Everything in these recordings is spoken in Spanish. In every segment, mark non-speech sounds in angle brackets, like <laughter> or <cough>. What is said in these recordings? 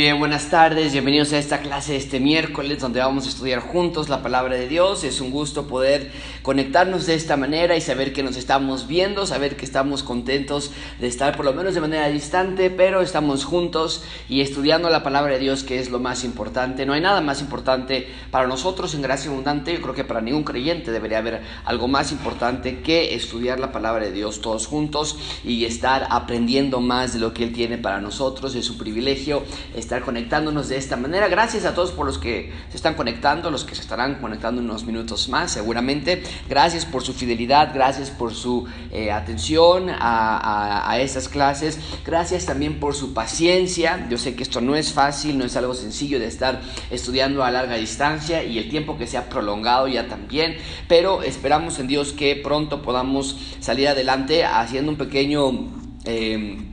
bien, buenas tardes, bienvenidos a esta clase de este miércoles donde vamos a estudiar juntos la palabra de Dios. Es un gusto poder conectarnos de esta manera y saber que nos estamos viendo, saber que estamos contentos de estar por lo menos de manera distante, pero estamos juntos y estudiando la palabra de Dios que es lo más importante. No hay nada más importante para nosotros en gracia abundante, yo creo que para ningún creyente debería haber algo más importante que estudiar la palabra de Dios todos juntos y estar aprendiendo más de lo que Él tiene para nosotros. Es un privilegio estar conectándonos de esta manera. Gracias a todos por los que se están conectando, los que se estarán conectando unos minutos más seguramente. Gracias por su fidelidad, gracias por su eh, atención a, estas clases. Gracias también por su paciencia. Yo sé que esto no es fácil, no es algo sencillo de estar estudiando a larga distancia y el tiempo que se ha prolongado ya también. Pero esperamos en Dios que pronto podamos salir adelante haciendo un pequeño... Eh,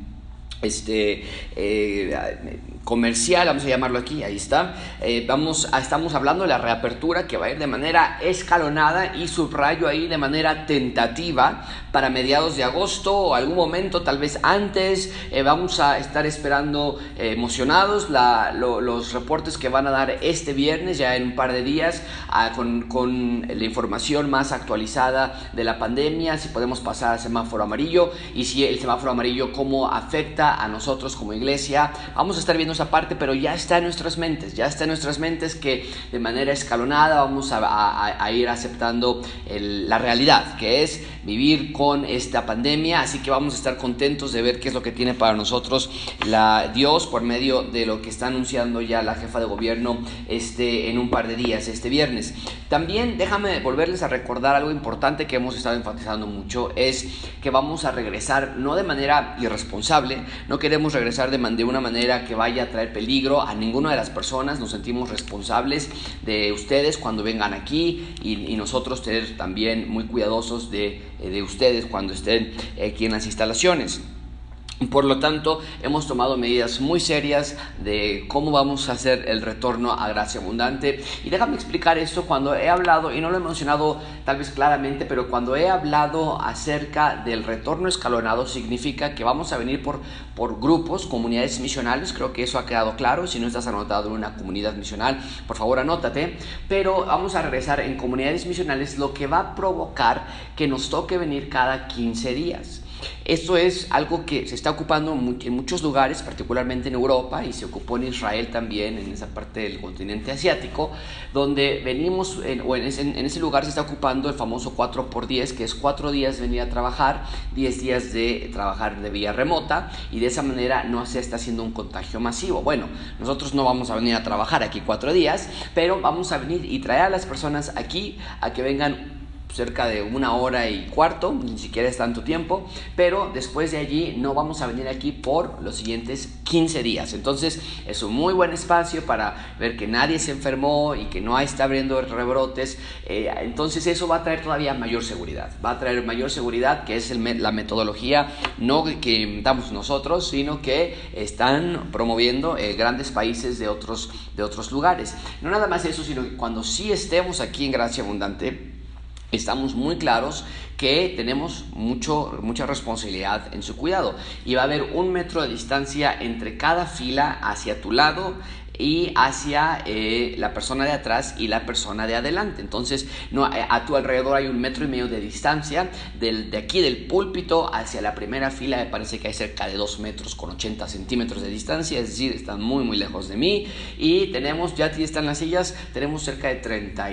este, eh, comercial, vamos a llamarlo aquí, ahí está. Eh, vamos a, estamos hablando de la reapertura que va a ir de manera escalonada y subrayo ahí de manera tentativa para mediados de agosto o algún momento, tal vez antes. Eh, vamos a estar esperando eh, emocionados los reportes que van a dar este viernes, ya en un par de días, ah, con, con la información más actualizada de la pandemia, si podemos pasar al semáforo amarillo y si el semáforo amarillo cómo afecta a nosotros como iglesia. Vamos a estar viendo esa parte, pero ya está en nuestras mentes, ya está en nuestras mentes que de manera escalonada vamos a, ir aceptando la realidad, que es vivir con esta pandemia, así que vamos a estar contentos de ver qué es lo que tiene para nosotros la Dios por medio de lo que está anunciando ya la jefa de gobierno este, en un par de días, este viernes. También déjame volverles a recordar algo importante que hemos estado enfatizando mucho, es que vamos a regresar no de manera irresponsable, no queremos regresar de, de una manera que vaya traer peligro a ninguna de las personas. Nos sentimos responsables de ustedes cuando vengan aquí y, nosotros tener también muy cuidadosos de, eh, de ustedes cuando estén aquí en las instalaciones. Por lo tanto, hemos tomado medidas muy serias de cómo vamos a hacer el retorno a gracia abundante. Y déjame explicar esto cuando he hablado, y no lo he mencionado tal vez claramente, pero cuando he hablado acerca del retorno escalonado, significa que vamos a venir por, por grupos, comunidades misionales. Creo que eso ha quedado claro. Si no estás anotado en una comunidad misional, por favor anótate. Pero vamos a regresar en comunidades misionales, lo que va a provocar que nos toque venir cada 15 días. Esto es algo que se está ocupando en muchos lugares, particularmente en Europa, y se ocupó en Israel también, en esa parte del continente asiático, donde venimos, o en ese, lugar se está ocupando el famoso 4x10, que es 4 días venir a trabajar, 10 días de trabajar de vía remota, y de esa manera no se está haciendo un contagio masivo. Bueno, nosotros no vamos a venir a trabajar aquí 4 días, pero vamos a venir y traer a las personas aquí a que vengan cerca de una hora y cuarto, ni siquiera es tanto tiempo, pero después de allí no vamos a venir aquí por los siguientes 15 días. Entonces es un muy buen espacio para ver que nadie se enfermó y que no está abriendo rebrotes. Eh, entonces eso va a traer todavía mayor seguridad, va a traer mayor seguridad que es la metodología no que inventamos nosotros, sino que están promoviendo eh, grandes países de otros, de otros lugares. No nada más eso, sino que cuando sí estemos aquí en Gracia Abundante, estamos muy claros que tenemos mucho, mucha responsabilidad en su cuidado y va a haber un metro de distancia entre cada fila hacia tu lado y hacia eh, la persona de atrás y la persona de adelante. Entonces, no, eh, a tu alrededor hay un metro y medio de distancia. Del, de aquí del púlpito hacia la primera fila me parece que hay cerca de 2 metros con 80 centímetros de distancia, es decir, están muy muy lejos de mí. Y tenemos, ya aquí están las sillas, tenemos cerca de 30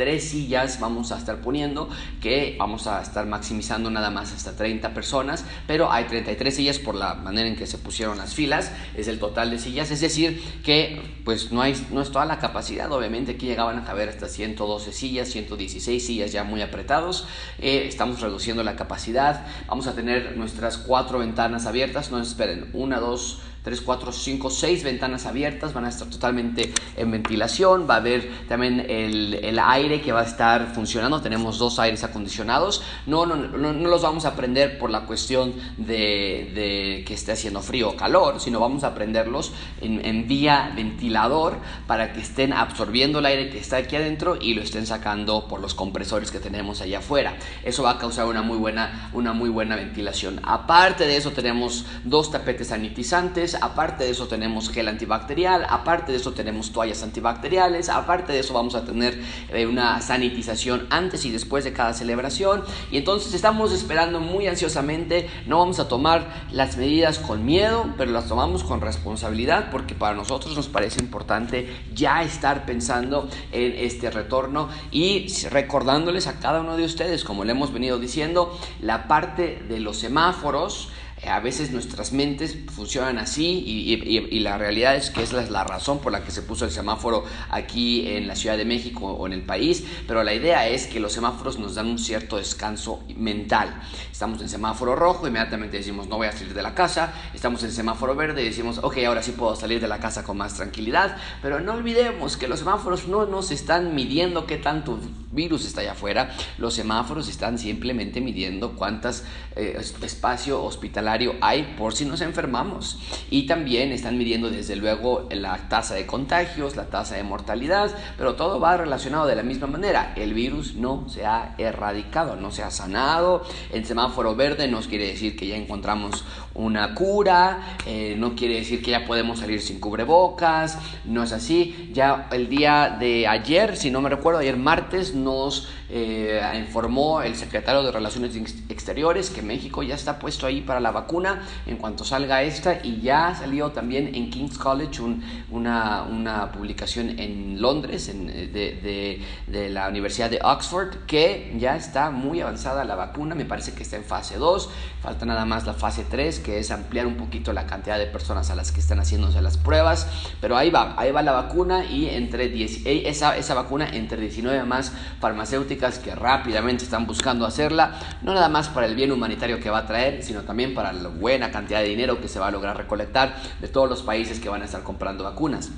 tres sillas vamos a estar poniendo que vamos a estar maximizando nada más hasta 30 personas, pero hay 33 sillas por la manera en que se pusieron las filas, es el total de sillas, es decir, que pues no, hay, no es toda la capacidad, obviamente aquí llegaban a caber hasta 112 sillas, 116 sillas ya muy apretados, eh, estamos reduciendo la capacidad, vamos a tener nuestras cuatro ventanas abiertas, no esperen, una, dos, 3, 4, 5, 6 ventanas abiertas, van a estar totalmente en ventilación, va a haber también el, el aire que va a estar funcionando, tenemos dos aires acondicionados, no, no, no, no los vamos a prender por la cuestión de, de, que esté haciendo frío o calor, sino vamos a prenderlos en, en vía ventilador para que estén absorbiendo el aire que está aquí adentro y lo estén sacando por los compresores que tenemos allá afuera. Eso va a causar una muy buena, una muy buena ventilación. Aparte de eso tenemos dos tapetes sanitizantes, aparte de eso tenemos gel antibacterial, aparte de eso tenemos toallas antibacteriales, aparte de eso vamos a tener eh, una sanitización antes y después de cada celebración. Y entonces estamos esperando muy ansiosamente, no vamos a tomar las medidas con miedo, pero las tomamos con responsabilidad porque para nosotros nos parece importante ya estar pensando en este retorno y recordándoles a cada uno de ustedes, como le hemos venido diciendo, la parte de los semáforos a veces nuestras mentes funcionan así y, la realidad es que es la razón por la que se puso el semáforo aquí en la Ciudad de México o en el país, pero la idea es que los semáforos nos dan un cierto descanso mental. Estamos en semáforo rojo, inmediatamente decimos no voy a salir de la casa, estamos en semáforo verde y decimos ok, ahora sí puedo salir de la casa con más tranquilidad, pero no olvidemos que los semáforos no nos están midiendo qué tanto virus está allá afuera, los semáforos están simplemente midiendo cuántas eh, espacio hospitalario hay por si nos enfermamos. Y también están midiendo desde luego la tasa de contagios, la tasa de mortalidad, pero todo va relacionado de la misma manera. El virus no se ha erradicado, no se ha sanado. El semáforo verde nos quiere decir que ya encontramos una cura, eh, no quiere decir que ya podemos salir sin cubrebocas, no es así. Ya el día de ayer, si no me recuerdo, ayer martes, nos eh, informó el secretario de Relaciones Exteriores que México ya está puesto ahí para la vacuna en cuanto salga esta y ya salió también en King's College una, una, publicación en Londres de, de, la Universidad de Oxford que ya está muy avanzada la vacuna, me parece que está en fase 2, falta nada más la fase 3 que es ampliar un poquito la cantidad de personas a las que están haciéndose las pruebas, pero ahí va, ahí va la vacuna y entre 10, eh, esa, esa vacuna entre 19 más farmacéuticas que rápidamente están buscando hacerla, no nada más para el bien humanitario que va a traer, sino también para la buena cantidad de dinero que se va a lograr recolectar de todos los países que van a estar comprando vacunas.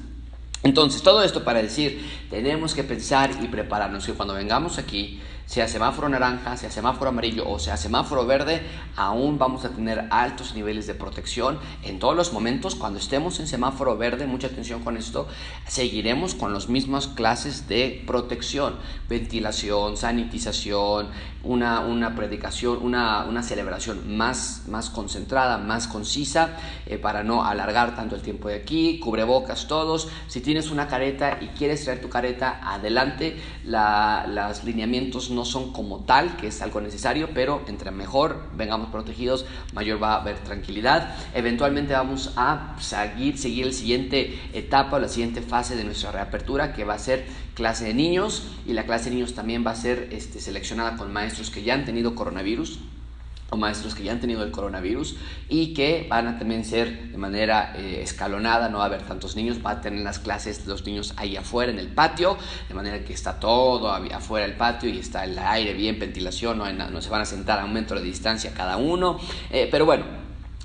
Entonces, todo esto para decir, tenemos que pensar y prepararnos que cuando vengamos aquí, sea semáforo naranja, sea semáforo amarillo o sea semáforo verde, aún vamos a tener altos niveles de protección en todos los momentos. Cuando estemos en semáforo verde, mucha atención con esto, seguiremos con las mismas clases de protección, ventilación, sanitización, una, una predicación, una, una, celebración más, más concentrada, más concisa, eh, para no alargar tanto el tiempo de aquí, cubrebocas todos. Si tienes una careta y quieres traer tu careta, adelante. La, los lineamientos no son como tal, que es algo necesario, pero entre mejor vengamos protegidos, mayor va a haber tranquilidad. Eventualmente vamos a seguir, seguir la siguiente etapa o la siguiente fase de nuestra reapertura, que va a ser clase de niños, y la clase de niños también va a ser este, seleccionada con maestros que ya han tenido coronavirus o maestros que ya han tenido el coronavirus y que van a también ser de manera eh, escalonada, no va a haber tantos niños, va a tener las clases los niños ahí afuera en el patio, de manera que está todo afuera del patio y está el aire bien, ventilación, no, no se van a sentar a un metro de distancia cada uno, eh, pero bueno,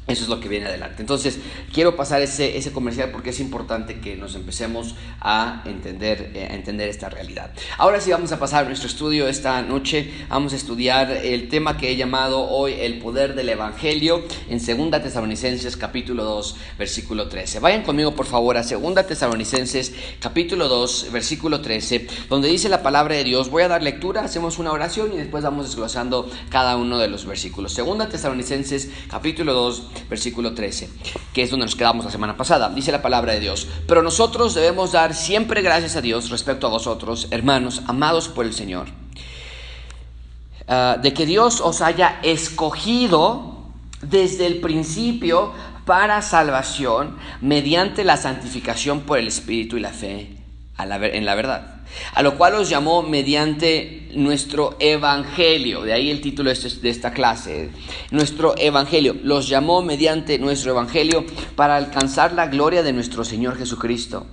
eso es lo que viene adelante. Entonces, quiero pasar ese, ese comercial porque es importante que nos empecemos a entender, eh, a entender esta realidad. Ahora sí vamos a pasar a nuestro estudio esta noche. Vamos a estudiar el tema que he llamado hoy el poder del Evangelio en 2 Tesalonicenses capítulo 2 versículo 13. Vayan conmigo por favor a 2 Tesalonicenses capítulo 2 versículo 13, donde dice la palabra de Dios. Voy a dar lectura, hacemos una oración y después vamos desglosando cada uno de los versículos. 2 Tesalonicenses capítulo 2 versículo 13, que es donde nos quedamos la semana pasada. Dice la palabra de Dios, pero nosotros debemos dar siempre gracias a Dios respecto a vosotros, hermanos, amados por el Señor, ah, de que Dios os haya escogido desde el principio para salvación mediante la santificación por el Espíritu y la fe en la verdad a lo cual os llamó mediante nuestro evangelio, de ahí el título este, de esta clase, nuestro evangelio, los llamó mediante nuestro evangelio para alcanzar la gloria de nuestro Señor Jesucristo.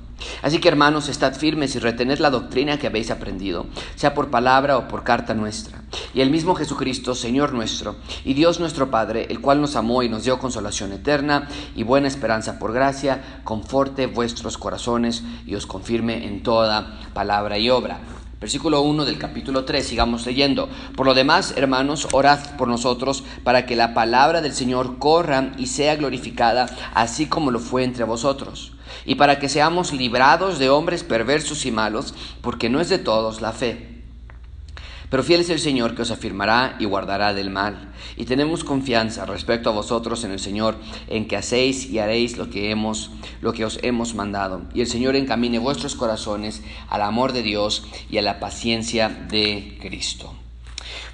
Así que hermanos, estad firmes y retened la doctrina que habéis aprendido, sea por palabra o por carta nuestra. Y el mismo Jesucristo, Señor nuestro, y Dios nuestro Padre, el cual nos amó y nos dio consolación eterna y buena esperanza por gracia, conforte vuestros corazones y os confirme en toda palabra y obra. Versículo 1 del capítulo 3, sigamos leyendo. Por lo demás, hermanos, orad por nosotros para que la palabra del Señor corra y sea glorificada, así como lo fue entre vosotros y para que seamos librados de hombres perversos y malos, porque no es de todos la fe. Pero fiel es el Señor que os afirmará y guardará del mal. Y tenemos confianza respecto a vosotros en el Señor, en que hacéis y haréis lo que hemos, lo que os hemos mandado. Y el Señor encamine vuestros corazones al amor de Dios y a la paciencia de Cristo.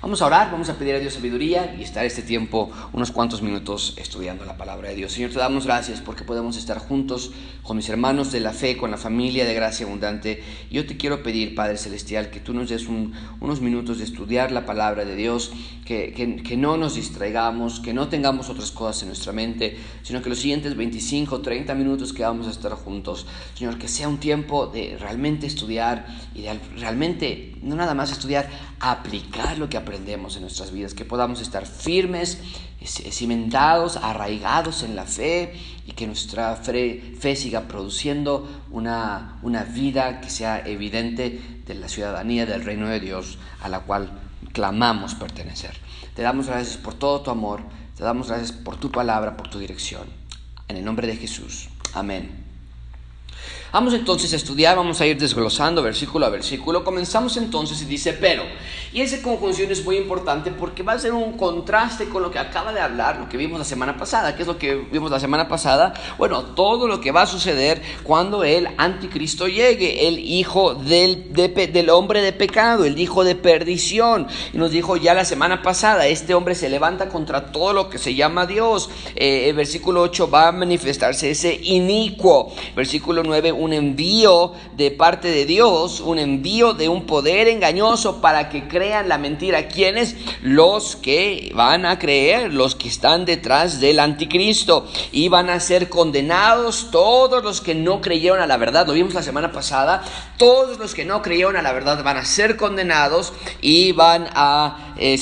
Vamos a orar, vamos a pedir a Dios sabiduría y estar este tiempo unos cuantos minutos estudiando la palabra de Dios. Señor, te damos gracias porque podemos estar juntos con mis hermanos de la fe, con la familia de gracia abundante. Yo te quiero pedir, Padre Celestial, que tú nos des unos minutos de estudiar la palabra de Dios, que, que, no nos distraigamos, que no tengamos otras cosas en nuestra mente, sino que los siguientes 25, 30 minutos que vamos a estar juntos, Señor, que sea un tiempo de realmente estudiar y de realmente, no nada más estudiar, aplicar lo que aprendemos en nuestras vidas, que podamos estar firmes, cimentados, arraigados en la fe y que nuestra fe, siga produciendo una, una vida que sea evidente de la ciudadanía del reino de Dios a la cual clamamos pertenecer. Te damos gracias por todo tu amor, te damos gracias por tu palabra, por tu dirección. En el nombre de Jesús. Amén. Vamos entonces a estudiar, vamos a ir desglosando versículo a versículo. Comenzamos entonces y dice, pero, y esa conjunción es muy importante porque va a ser un contraste con lo que acaba de hablar, lo que vimos la semana pasada. ¿Qué es lo que vimos la semana pasada? Bueno, todo lo que va a suceder cuando el anticristo llegue, el hijo del, del hombre de pecado, el hijo de perdición. Y nos dijo ya la semana pasada, este hombre se levanta contra todo lo que se llama Dios. Eh, versículo 8 va a manifestarse ese inicuo. Versículo 9, un envío de parte de Dios, un envío de un poder engañoso para que crean la mentira. ¿Quiénes? Los que van a creer, los que están detrás del anticristo. Y van a ser condenados todos los que no creyeron a la verdad. Lo vimos la semana pasada. Todos los que no creyeron a la verdad van a ser condenados y van a, eh,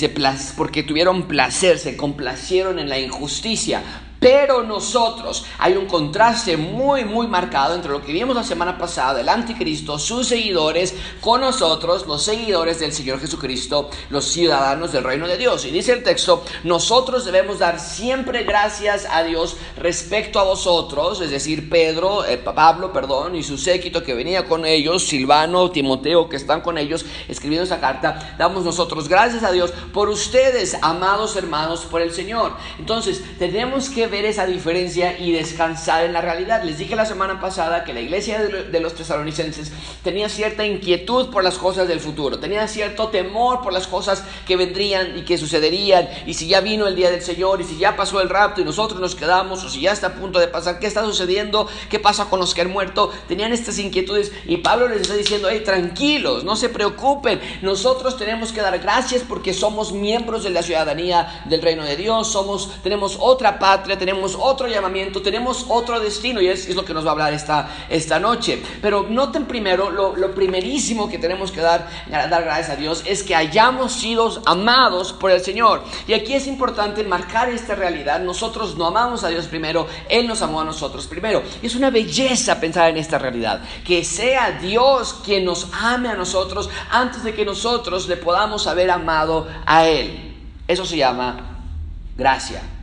porque tuvieron placer, se complacieron en la injusticia pero nosotros, hay un contraste muy, muy marcado entre lo que vimos la semana pasada, el anticristo, sus seguidores, con nosotros, los seguidores del Señor Jesucristo, los ciudadanos del reino de Dios. Y dice el texto, nosotros debemos dar siempre gracias a Dios respecto a vosotros, es decir, Pedro, eh, Pablo, perdón, y su séquito que venía con ellos, Silvano, Timoteo, que están con ellos escribiendo esa carta, damos nosotros gracias a Dios por ustedes, amados hermanos, por el Señor. Entonces, tenemos que ver esa diferencia y descansar en la realidad. Les dije la semana pasada que la iglesia de los tesalonicenses tenía cierta inquietud por las cosas del futuro, tenía cierto temor por las cosas que vendrían y que sucederían, y si ya vino el día del Señor, y si ya pasó el rapto y nosotros nos quedamos, o si ya está a punto de pasar, ¿qué está sucediendo? ¿Qué pasa con los que han muerto? Tenían estas inquietudes y Pablo les está diciendo, hey, tranquilos, no se preocupen, nosotros tenemos que dar gracias porque somos miembros de la ciudadanía del reino de Dios, somos, tenemos otra patria, tenemos otro llamamiento, tenemos otro destino y es, lo que nos va a hablar esta, esta noche. Pero noten primero, lo, primerísimo que tenemos que dar, dar gracias a Dios es que hayamos sido amados por el Señor. Y aquí es importante marcar esta realidad. Nosotros no amamos a Dios primero, Él nos amó a nosotros primero. Y es una belleza pensar en esta realidad. Que sea Dios quien nos ame a nosotros antes de que nosotros le podamos haber amado a Él. Eso se llama gracia.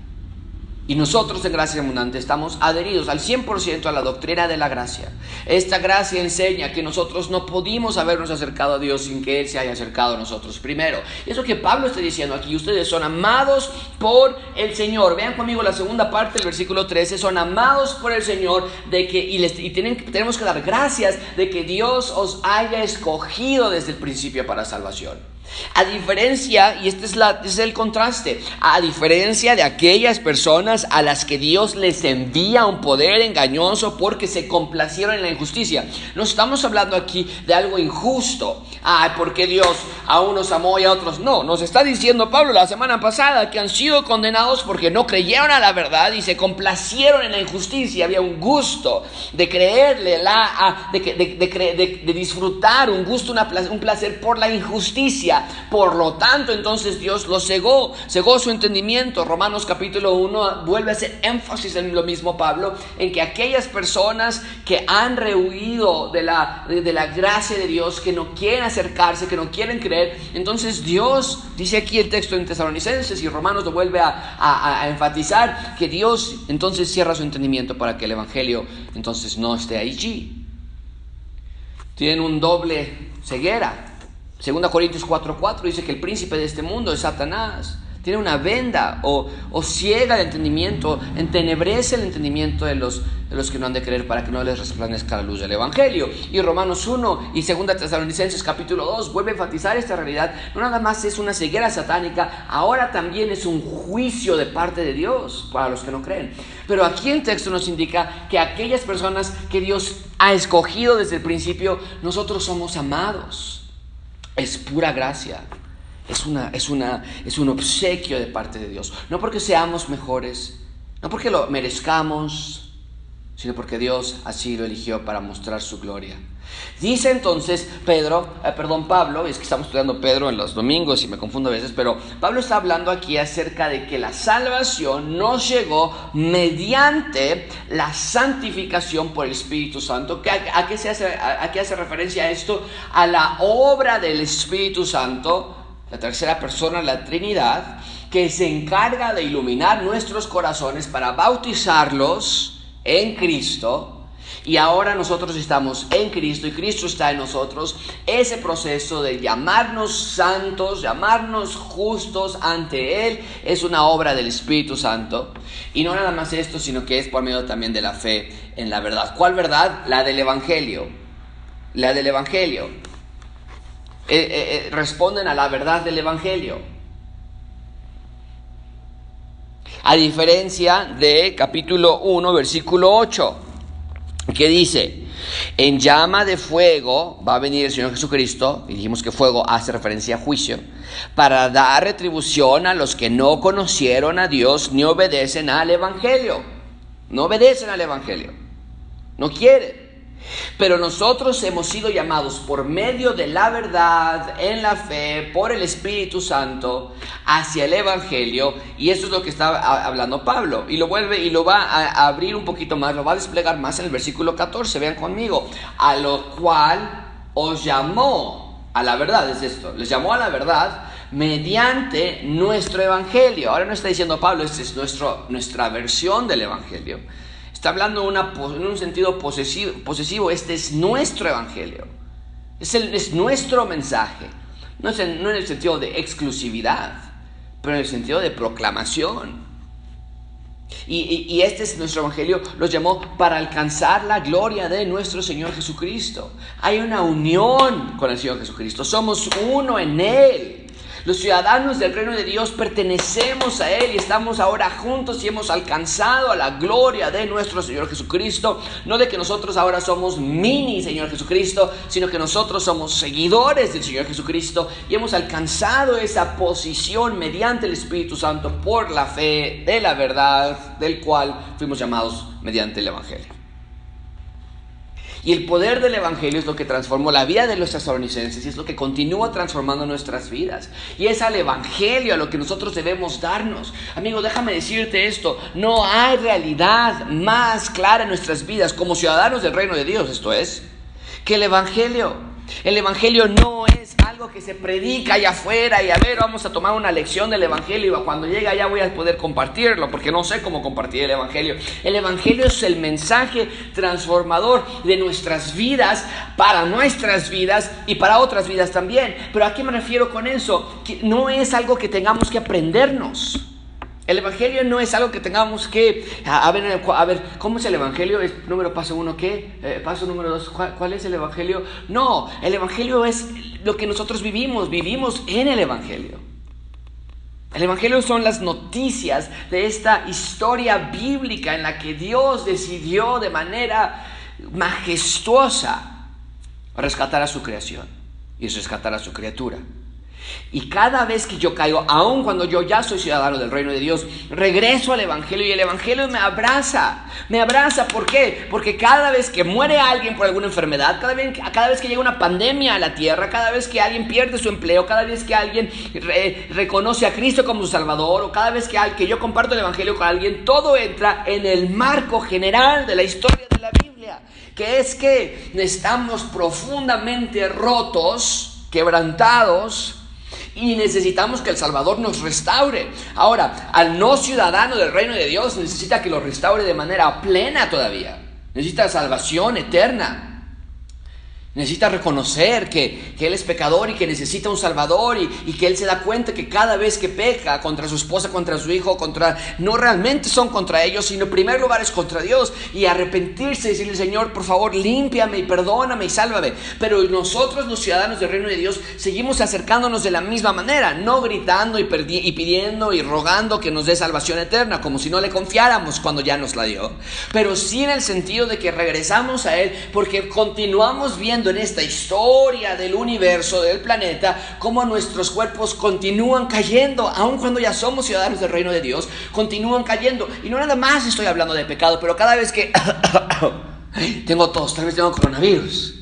Y nosotros en Gracia Abundante estamos adheridos al 100% a la doctrina de la gracia. Esta gracia enseña que nosotros no pudimos habernos acercado a Dios sin que Él se haya acercado a nosotros primero. Y eso que Pablo está diciendo aquí, ustedes son amados por el Señor. Vean conmigo la segunda parte del versículo 13, son amados por el Señor de que, y, les, y tenemos que dar gracias de que Dios os haya escogido desde el principio para salvación. A diferencia, y este es, el contraste, a diferencia de aquellas personas a las que Dios les envía un poder engañoso porque se complacieron en la injusticia. No estamos hablando aquí de algo injusto. Ay, porque Dios a unos amó y a otros no. Nos está diciendo Pablo la semana pasada que han sido condenados porque no creyeron a la verdad y se complacieron en la injusticia. Había un gusto de creerle, la, de, de, de, disfrutar, un gusto, un placer por la injusticia. Por lo tanto, entonces Dios lo cegó, cegó su entendimiento. Romanos capítulo 1 vuelve a hacer énfasis en lo mismo Pablo, en que aquellas personas que han rehuido de la, de, la gracia de Dios, que no quieren acercarse, que no quieren creer, entonces Dios, dice aquí el texto en Tesalonicenses y Romanos lo vuelve a, a enfatizar, que Dios entonces cierra su entendimiento para que el Evangelio entonces no esté allí. Tienen un doble ceguera. 2 Corintios 4:4 dice que el príncipe de este mundo es Satanás tiene una venda o, ciega el entendimiento, entenebrece el entendimiento de los, de los que no han de creer para que no les resplandezca la luz del Evangelio. Y Romanos 1 y 2 Tesalonicenses capítulo 2 vuelve a enfatizar esta realidad. No nada más es una ceguera satánica, ahora también es un juicio de parte de Dios para los que no creen. Pero aquí el texto nos indica que aquellas personas que Dios ha escogido desde el principio, nosotros somos amados. Es pura gracia. Es, una, es, una, es un obsequio de parte de Dios. No porque seamos mejores, no porque lo merezcamos, sino porque Dios así lo eligió para mostrar su gloria. Dice entonces Pedro, eh, perdón Pablo, es que estamos estudiando Pedro en los domingos y me confundo a veces, pero Pablo está hablando aquí acerca de que la salvación nos llegó mediante la santificación por el Espíritu Santo. ¿A, qué, se hace, a qué hace referencia esto? A la obra del Espíritu Santo la tercera persona, la Trinidad, que se encarga de iluminar nuestros corazones para bautizarlos en Cristo. Y ahora nosotros estamos en Cristo y Cristo está en nosotros. Ese proceso de llamarnos santos, llamarnos justos ante Él, es una obra del Espíritu Santo. Y no nada más esto, sino que es por medio también de la fe en la verdad. ¿Cuál verdad? La del Evangelio. La del Evangelio. Eh, eh, eh, responden a la verdad del Evangelio. A diferencia de capítulo 1, versículo 8, que dice, en llama de fuego va a venir el Señor Jesucristo, y dijimos que fuego hace referencia a juicio, para dar retribución a los que no conocieron a Dios ni obedecen al Evangelio. No obedecen al Evangelio. No quieren. Pero nosotros hemos sido llamados por medio de la verdad, en la fe, por el Espíritu Santo, hacia el Evangelio. Y eso es lo que está hablando Pablo. Y lo vuelve y lo va a abrir un poquito más, lo va a desplegar más en el versículo 14. Vean conmigo. A lo cual os llamó a la verdad, es esto. Les llamó a la verdad mediante nuestro Evangelio. Ahora no está diciendo Pablo, esta es nuestro, nuestra versión del Evangelio. Está hablando en un sentido posesivo, Este es nuestro evangelio. Es, es nuestro mensaje. No, es en, no en el sentido de exclusividad, pero en el sentido de proclamación. Y, y, este es nuestro evangelio, los llamó para alcanzar la gloria de nuestro Señor Jesucristo. Hay una unión con el Señor Jesucristo, somos uno en Él. Los ciudadanos del reino de Dios pertenecemos a Él y estamos ahora juntos y hemos alcanzado a la gloria de nuestro Señor Jesucristo. No de que nosotros ahora somos mini Señor Jesucristo, sino que nosotros somos seguidores del Señor Jesucristo y hemos alcanzado esa posición mediante el Espíritu Santo por la fe de la verdad del cual fuimos llamados mediante el Evangelio. Y el poder del Evangelio es lo que transformó la vida de los tesalonicenses y es lo que continúa transformando nuestras vidas. Y es al Evangelio a lo que nosotros debemos darnos. Amigo, déjame decirte esto, no hay realidad más clara en nuestras vidas como ciudadanos del reino de Dios, esto es, que el Evangelio. El Evangelio no es algo que se predica allá afuera y a ver, vamos a tomar una lección del Evangelio y cuando llegue allá voy a poder compartirlo porque no sé cómo compartir el Evangelio. El Evangelio es el mensaje transformador de nuestras vidas para nuestras vidas y para otras vidas también. Pero ¿a qué me refiero con eso? Que no es algo que tengamos que aprendernos. El Evangelio no es algo que tengamos que... A, ver, a ver, ¿cómo es el Evangelio? ¿Es número paso uno qué? Eh, paso número dos, ¿cuál, es el Evangelio? No, el Evangelio es lo que nosotros vivimos, vivimos en el Evangelio. El Evangelio son las noticias de esta historia bíblica en la que Dios decidió de manera majestuosa rescatar a su creación y rescatar a su criatura. Y cada vez que yo caigo, aun cuando yo ya soy ciudadano del reino de Dios, regreso al Evangelio y el Evangelio me abraza. Me abraza, ¿por qué? Porque cada vez que muere alguien por alguna enfermedad, cada vez, cada vez que llega una pandemia a la tierra, cada vez que alguien pierde su empleo, cada vez que alguien reconoce a Cristo como su Salvador, o cada vez que, que yo comparto el Evangelio con alguien, todo entra en el marco general de la historia de la Biblia, que es que estamos profundamente rotos, quebrantados, y necesitamos que el Salvador nos restaure. Ahora, al no ciudadano del reino de Dios necesita que lo restaure de manera plena todavía. Necesita salvación eterna. Necesita reconocer que, Él es pecador y que necesita un Salvador y, que Él se da cuenta que cada vez que peca contra su esposa, contra su hijo, contra no realmente son contra ellos, sino en primer lugar es contra Dios y arrepentirse y decirle, Señor, por favor, límpiame y perdóname y sálvame. Pero nosotros, los ciudadanos del reino de Dios, seguimos acercándonos de la misma manera, no gritando y, y pidiendo y rogando que nos dé salvación eterna, como si no le confiáramos cuando ya nos la dio, pero sí en el sentido de que regresamos a Él porque continuamos viendo en esta historia del universo, del planeta, cómo nuestros cuerpos continúan cayendo, aun cuando ya somos ciudadanos del reino de Dios, continúan cayendo. Y no nada más estoy hablando de pecado, pero cada vez que <coughs> tengo tos, tal vez tengo coronavirus.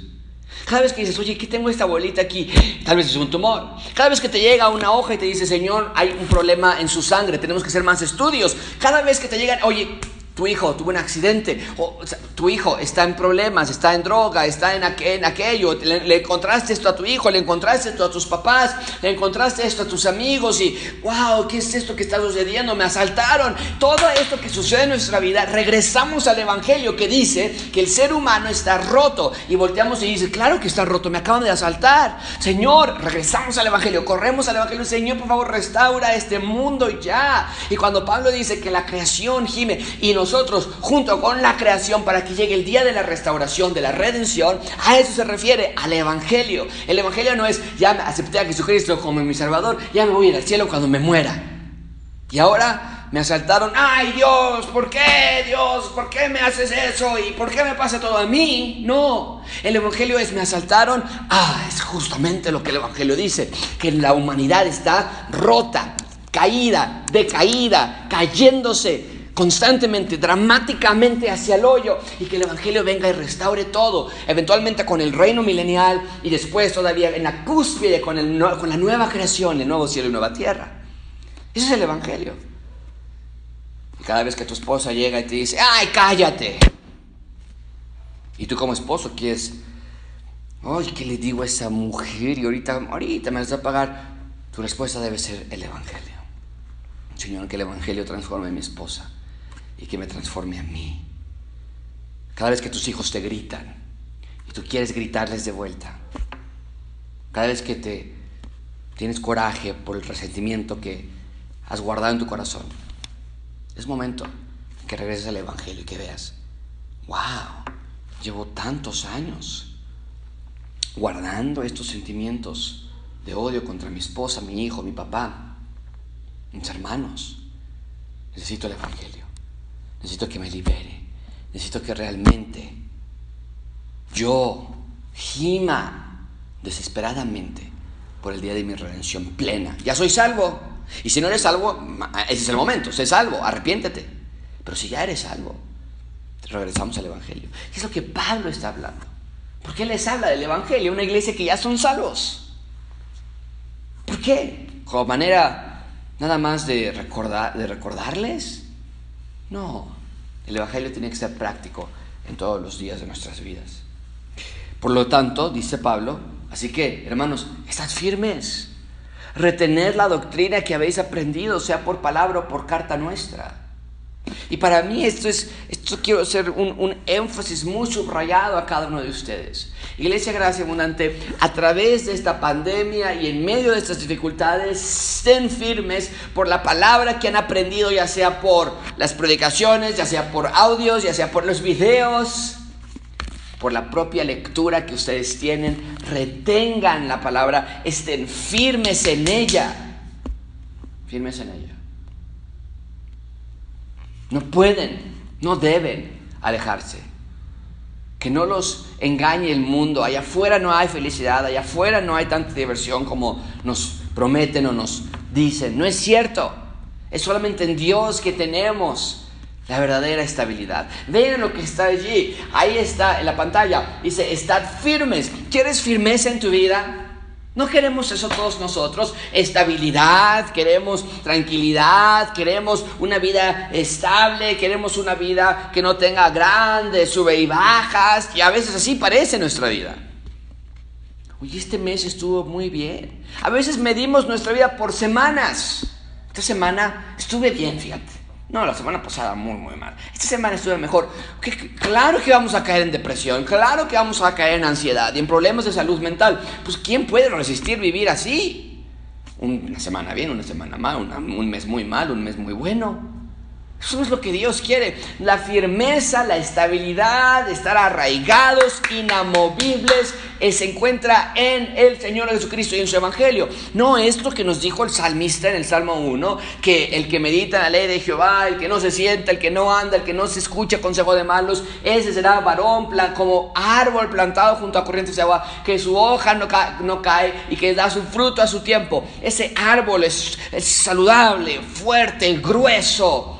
Cada vez que dices, oye, ¿qué tengo esta bolita aquí? Tal vez es un tumor. Cada vez que te llega una hoja y te dice, Señor, hay un problema en su sangre, tenemos que hacer más estudios. Cada vez que te llegan, oye, tu hijo tuvo un accidente, o, tu hijo está en problemas, está en droga, está en, aquello, le, encontraste esto a tu hijo, le encontraste esto a tus papás, le encontraste esto a tus amigos y, wow, ¿qué es esto que está sucediendo? Me asaltaron. Todo esto que sucede en nuestra vida, regresamos al Evangelio que dice que el ser humano está roto y volteamos y dice, claro que está roto, me acaban de asaltar. Señor, regresamos al Evangelio, corremos al Evangelio, Señor, por favor, restaura este mundo ya. Y cuando Pablo dice que la creación gime y nosotros junto con la creación para que llegue el día de la restauración, de la redención, a eso se refiere, al Evangelio. El Evangelio no es, ya acepté a Jesucristo como mi Salvador, ya me voy a ir al cielo cuando me muera. Y ahora me asaltaron, ay Dios, ¿por qué Dios? ¿Por qué me haces eso? ¿Y por qué me pasa todo a mí? No, el Evangelio es, me asaltaron, ah, es justamente lo que el Evangelio dice, que la humanidad está rota, caída, decaída, cayéndose, constantemente, dramáticamente hacia el hoyo y que el Evangelio venga y restaure todo, eventualmente con el reino milenial y después todavía en la cúspide con, el, con la nueva creación, el nuevo cielo y nueva tierra. Ese es el Evangelio. Y cada vez que tu esposa llega y te dice, ¡ay, cállate! Y tú como esposo quieres, ¡ay, qué le digo a esa mujer! Y ahorita, ahorita me vas a pagar. Tu respuesta debe ser el Evangelio. Señor, que el Evangelio transforme a mi esposa y que me transforme a mí. Cada vez que tus hijos te gritan y tú quieres gritarles de vuelta, cada vez que te tienes coraje por el resentimiento que has guardado en tu corazón, es momento que regreses al Evangelio y que veas, wow, llevo tantos años guardando estos sentimientos de odio contra mi esposa, mi hijo, mi papá, mis hermanos. Necesito el Evangelio. Necesito que me libere. Necesito que realmente yo gima desesperadamente por el día de mi redención plena. Ya soy salvo. Y si no eres salvo, ese es el momento. Sé salvo, arrepiéntete. Pero si ya eres salvo, regresamos al Evangelio. ¿Qué es lo que Pablo está hablando? ¿Por qué les habla del Evangelio? Una iglesia que ya son salvos. ¿Por qué? Como manera nada más de, recordar, de recordarles no, el Evangelio tiene que ser práctico en todos los días de nuestras vidas. Por lo tanto, dice Pablo, así que, hermanos, estad firmes, retened la doctrina que habéis aprendido, sea por palabra o por carta nuestra y para mí esto es, esto quiero hacer un, énfasis muy subrayado a cada uno de ustedes. Iglesia Gracia Abundante, a través de esta pandemia y en medio de estas dificultades, estén firmes por la palabra que han aprendido, ya sea por las predicaciones, ya sea por audios, ya sea por los videos, por la propia lectura que ustedes tienen. Retengan la palabra, estén firmes en ella. Firmes en ella. No pueden, no deben alejarse. Que no los engañe el mundo. Allá afuera no hay felicidad, allá afuera no hay tanta diversión como nos prometen o nos dicen. No es cierto. Es solamente en Dios que tenemos la verdadera estabilidad. Vean lo que está allí. Ahí está en la pantalla. Dice, estad firmes. ¿Quieres firmeza en tu vida? No queremos eso todos nosotros, estabilidad, queremos tranquilidad, queremos una vida estable, queremos una vida que no tenga grandes sube y bajas, y a veces así parece nuestra vida. Oye, este mes estuvo muy bien. A veces medimos nuestra vida por semanas. Esta semana estuve bien, fíjate. No, la semana pasada muy, muy mal. Esta semana estuve mejor. Claro que vamos a caer en depresión, claro que vamos a caer en ansiedad y en problemas de salud mental. Pues ¿quién puede resistir vivir así? Una semana bien, una semana mal, un mes muy mal, un mes muy bueno. Eso es lo que Dios quiere. La firmeza, la estabilidad, estar arraigados, inamovibles, eh, se encuentra en el Señor Jesucristo y en su Evangelio. No es lo que nos dijo el salmista en el Salmo 1, que el que medita la ley de Jehová, el que no se sienta, el que no anda, el que no se escucha consejo de malos, ese será varón como árbol plantado junto a corrientes de agua, que su hoja no cae, y que da su fruto a su tiempo. Ese árbol es saludable, fuerte, grueso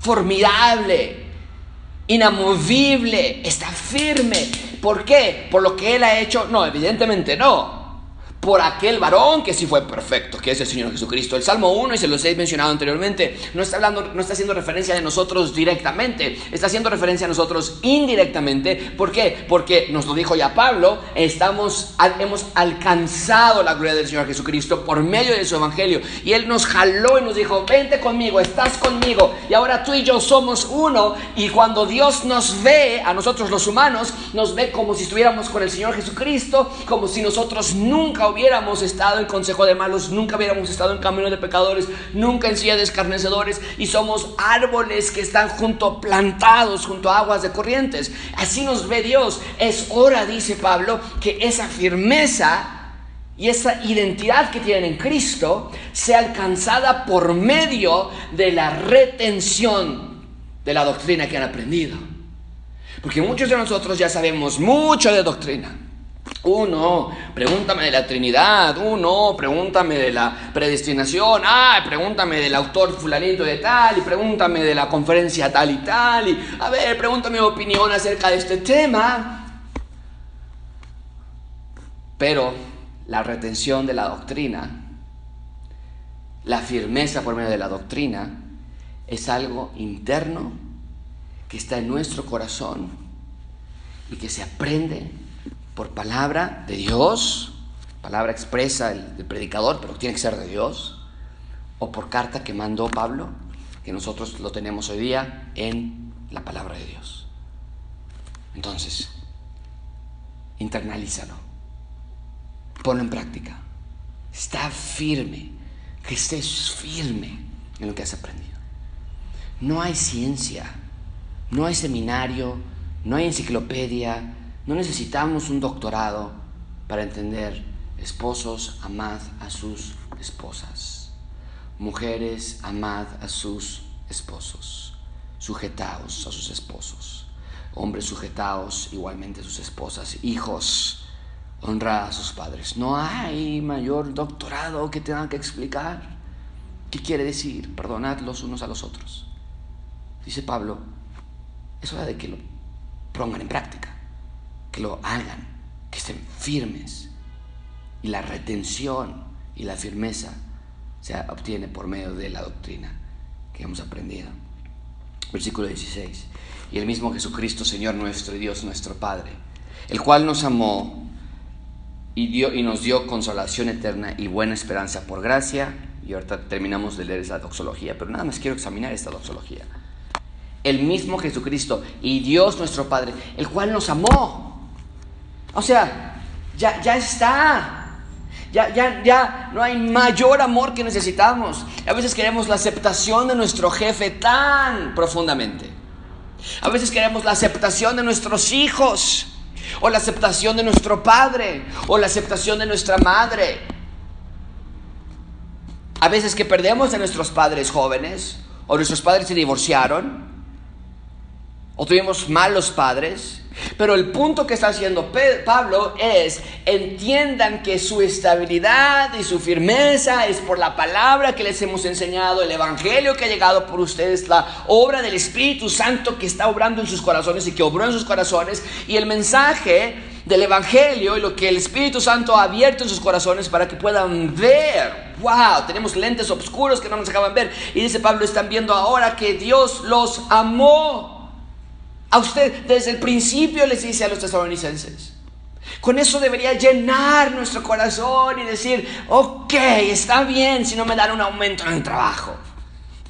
formidable, inamovible, está firme. ¿Por qué? ¿Por lo que Él ha hecho? No, evidentemente no por aquel varón que sí fue perfecto, que es el Señor Jesucristo. El Salmo 1, y se los he mencionado anteriormente, no está, hablando, no está haciendo referencia de nosotros directamente, está haciendo referencia a nosotros indirectamente. ¿Por qué? Porque nos lo dijo ya Pablo, estamos, hemos alcanzado la gloria del Señor Jesucristo por medio de su Evangelio. Y Él nos jaló y nos dijo, vente conmigo, estás conmigo. Y ahora tú y yo somos uno. Y cuando Dios nos ve, a nosotros los humanos, nos ve como si estuviéramos con el Señor Jesucristo, como si nosotros nunca hubiéramos estado en consejo de malos, nunca hubiéramos estado en camino de pecadores, nunca en silla de escarnecedores y somos árboles que están junto, plantados junto a aguas de corrientes. Así nos ve Dios. Es hora, dice Pablo, que esa firmeza y esa identidad que tienen en Cristo sea alcanzada por medio de la retención de la doctrina que han aprendido. Porque muchos de nosotros ya sabemos mucho de doctrina. Uno, pregúntame de la Trinidad. Uno, pregúntame de la predestinación. Ah, pregúntame del autor fulanito de tal. Y pregúntame de la conferencia tal y tal. Y a ver, pregúntame opinión acerca de este tema. Pero la retención de la doctrina, la firmeza por medio de la doctrina, es algo interno que está en nuestro corazón y que se aprende por palabra de Dios, palabra expresa del, predicador, pero tiene que ser de Dios, o por carta que mandó Pablo, que nosotros lo tenemos hoy día en la palabra de Dios. Entonces, internalízalo, ponlo en práctica, está firme, que estés firme en lo que has aprendido. No hay ciencia, no hay seminario, no hay enciclopedia, no necesitamos un doctorado para entender, esposos, amad a sus esposas. Mujeres, amad a sus esposos. Sujetaos a sus esposos. Hombres, sujetaos igualmente a sus esposas. Hijos, honrad a sus padres. No hay mayor doctorado que tengan que explicar. ¿Qué quiere decir? Perdonad los unos a los otros. Dice Pablo, es hora de que lo pongan en práctica que lo hagan, que estén firmes. Y la retención y la firmeza se obtiene por medio de la doctrina que hemos aprendido. Versículo 16. Y el mismo Jesucristo, Señor nuestro y Dios nuestro Padre, el cual nos amó y, dio, y nos dio consolación eterna y buena esperanza por gracia. Y ahorita terminamos de leer esa doxología, pero nada más quiero examinar esta doxología. El mismo Jesucristo y Dios nuestro Padre, el cual nos amó o sea, ya, ya está. Ya, ya, ya no hay mayor amor que necesitamos. A veces queremos la aceptación de nuestro jefe tan profundamente. A veces queremos la aceptación de nuestros hijos. O la aceptación de nuestro padre. O la aceptación de nuestra madre. A veces que perdemos a nuestros padres jóvenes. O nuestros padres se divorciaron. O tuvimos malos padres. Pero el punto que está haciendo Pablo es, entiendan que su estabilidad y su firmeza es por la palabra que les hemos enseñado, el Evangelio que ha llegado por ustedes, la obra del Espíritu Santo que está obrando en sus corazones y que obró en sus corazones, y el mensaje del Evangelio y lo que el Espíritu Santo ha abierto en sus corazones para que puedan ver. Wow, tenemos lentes oscuros que no nos acaban ver. Y dice Pablo, están viendo ahora que Dios los amó. A usted desde el principio les dice a los tesalonicenses. Con eso debería llenar nuestro corazón y decir, ok, está bien si no me dan un aumento en el trabajo.